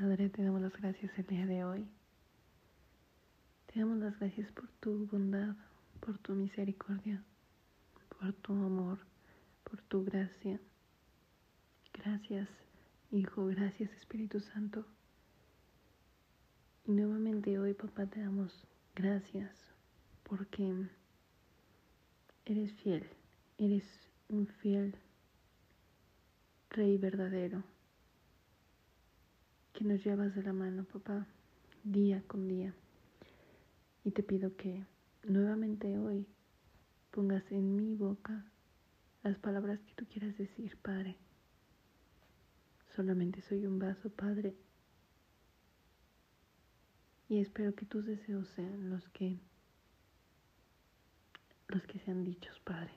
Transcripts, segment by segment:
Padre, te damos las gracias el día de hoy. Te damos las gracias por tu bondad, por tu misericordia, por tu amor, por tu gracia. Gracias, Hijo, gracias, Espíritu Santo. Y nuevamente hoy, papá, te damos gracias porque eres fiel, eres un fiel Rey verdadero, que nos llevas de la mano, papá, día con día. Y te pido que nuevamente hoy pongas en mi boca las palabras que tú quieras decir, Padre. Solamente soy un vaso, Padre. Y espero que tus deseos sean los que los que sean dichos, Padre.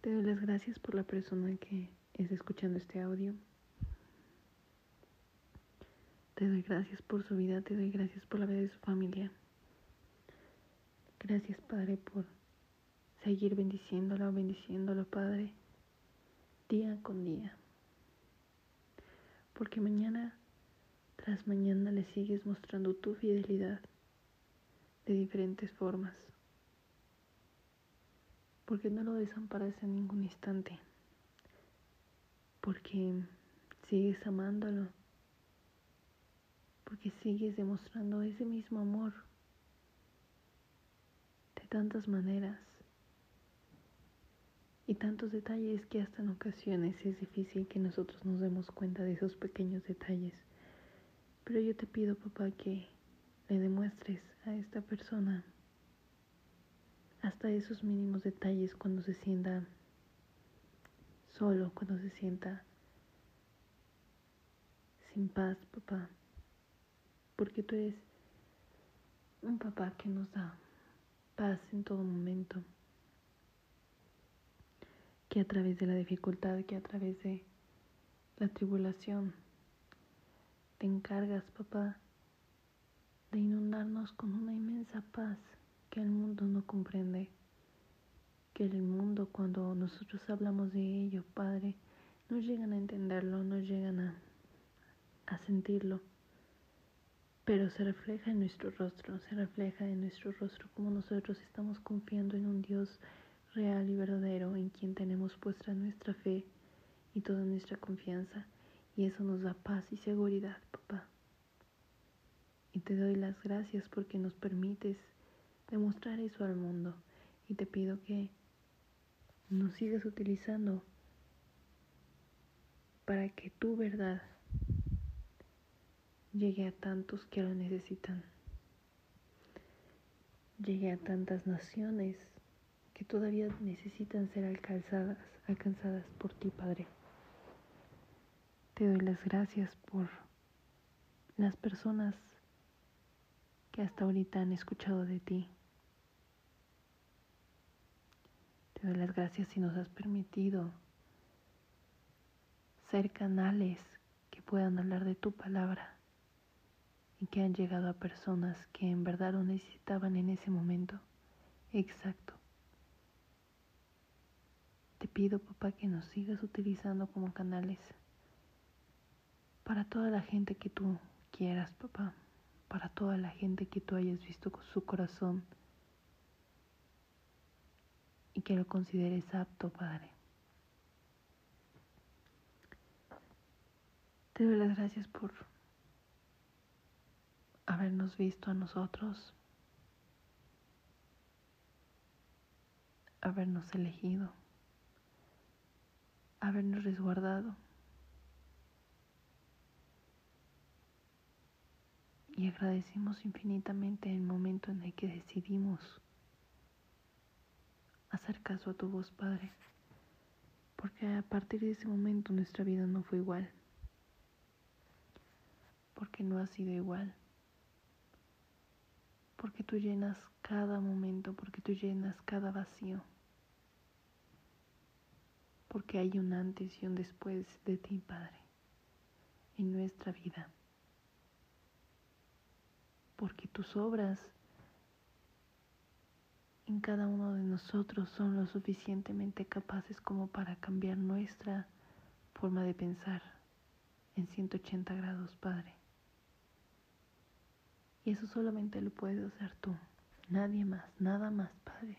Te doy las gracias por la persona que es escuchando este audio. Te doy gracias por su vida, te doy gracias por la vida de su familia. Gracias, Padre, por seguir bendiciéndolo, bendiciéndolo, Padre, día con día. Porque mañana tras mañana le sigues mostrando tu fidelidad de diferentes formas. Porque no lo desamparas en ningún instante porque sigues amándolo, porque sigues demostrando ese mismo amor de tantas maneras y tantos detalles que hasta en ocasiones es difícil que nosotros nos demos cuenta de esos pequeños detalles. Pero yo te pido, papá, que le demuestres a esta persona hasta esos mínimos detalles cuando se sienta solo cuando se sienta sin paz, papá. Porque tú eres un papá que nos da paz en todo momento. Que a través de la dificultad, que a través de la tribulación, te encargas, papá, de inundarnos con una inmensa paz que el mundo no comprende que el mundo cuando nosotros hablamos de ello, Padre, no llegan a entenderlo, no llegan a, a sentirlo, pero se refleja en nuestro rostro, se refleja en nuestro rostro como nosotros estamos confiando en un Dios real y verdadero en quien tenemos puesta nuestra fe y toda nuestra confianza y eso nos da paz y seguridad, papá. Y te doy las gracias porque nos permites demostrar eso al mundo y te pido que nos sigas utilizando para que tu verdad llegue a tantos que lo necesitan, llegue a tantas naciones que todavía necesitan ser alcanzadas, alcanzadas por ti, Padre. Te doy las gracias por las personas que hasta ahorita han escuchado de ti. Te doy las gracias si nos has permitido ser canales que puedan hablar de tu palabra y que han llegado a personas que en verdad lo necesitaban en ese momento exacto. Te pido, papá, que nos sigas utilizando como canales para toda la gente que tú quieras, papá, para toda la gente que tú hayas visto con su corazón y que lo consideres apto, Padre. Te doy las gracias por habernos visto a nosotros, habernos elegido, habernos resguardado. Y agradecemos infinitamente el momento en el que decidimos hacer caso a tu voz, Padre, porque a partir de ese momento nuestra vida no fue igual, porque no ha sido igual, porque tú llenas cada momento, porque tú llenas cada vacío, porque hay un antes y un después de ti, Padre, en nuestra vida, porque tus obras en cada uno de nosotros son lo suficientemente capaces como para cambiar nuestra forma de pensar en 180 grados, Padre. Eso solamente lo puedes hacer tú, nadie más, nada más, Padre.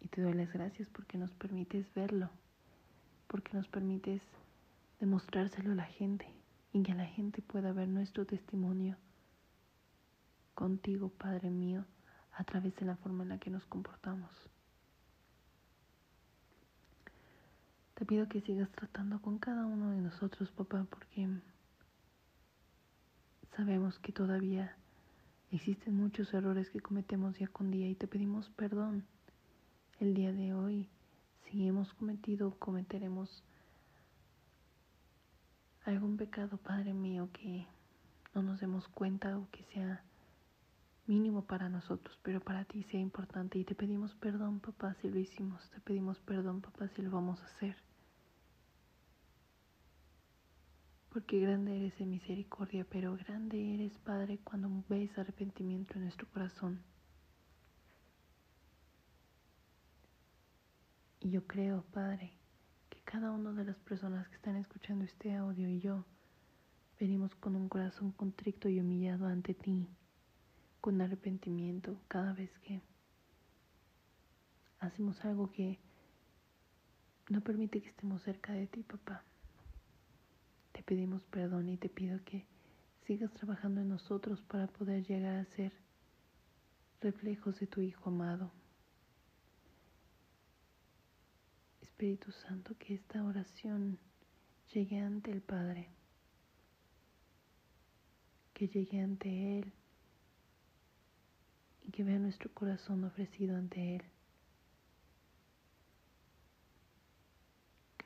Y te doy las gracias porque nos permites verlo, porque nos permites demostrárselo a la gente y que la gente pueda ver nuestro testimonio contigo, Padre mío, a través de la forma en la que nos comportamos. Te pido que sigas tratando con cada uno de nosotros, papá, porque sabemos que todavía existen muchos errores que cometemos día con día y te pedimos perdón el día de hoy si hemos cometido cometeremos algún pecado, Padre mío, que no nos demos cuenta o que sea mínimo para nosotros, pero para ti sea importante. Y te pedimos perdón, papá, si lo hicimos. Te pedimos perdón, papá, si lo vamos a hacer. Porque grande eres en misericordia, pero grande eres, Padre, cuando ves arrepentimiento en nuestro corazón. Y yo creo, Padre, que cada una de las personas que están escuchando este audio y yo venimos con un corazón contrito y humillado ante ti, con arrepentimiento cada vez que hacemos algo que no permite que estemos cerca de ti, papá. Te pedimos perdón y te pido que sigas trabajando en nosotros para poder llegar a ser reflejos de tu Hijo amado. Espíritu Santo, que esta oración llegue ante el Padre, que llegue ante Él y que vea nuestro corazón ofrecido ante Él.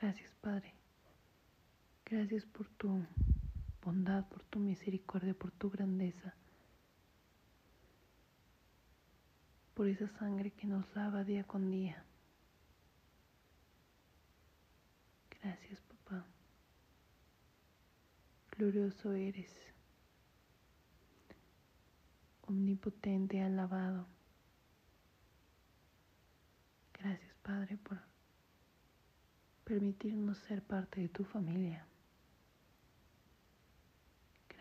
Gracias, Padre. Gracias por tu bondad, por tu misericordia, por tu grandeza, por esa sangre que nos lava día con día. Gracias, papá. Glorioso eres, omnipotente, alabado. Gracias, Padre, por permitirnos ser parte de tu familia.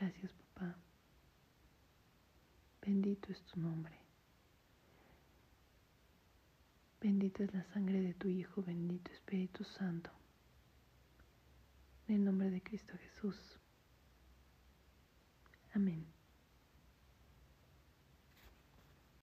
Gracias, papá. Bendito es tu nombre. Bendita es la sangre de tu Hijo, bendito Espíritu Santo. En el nombre de Cristo Jesús. Amén.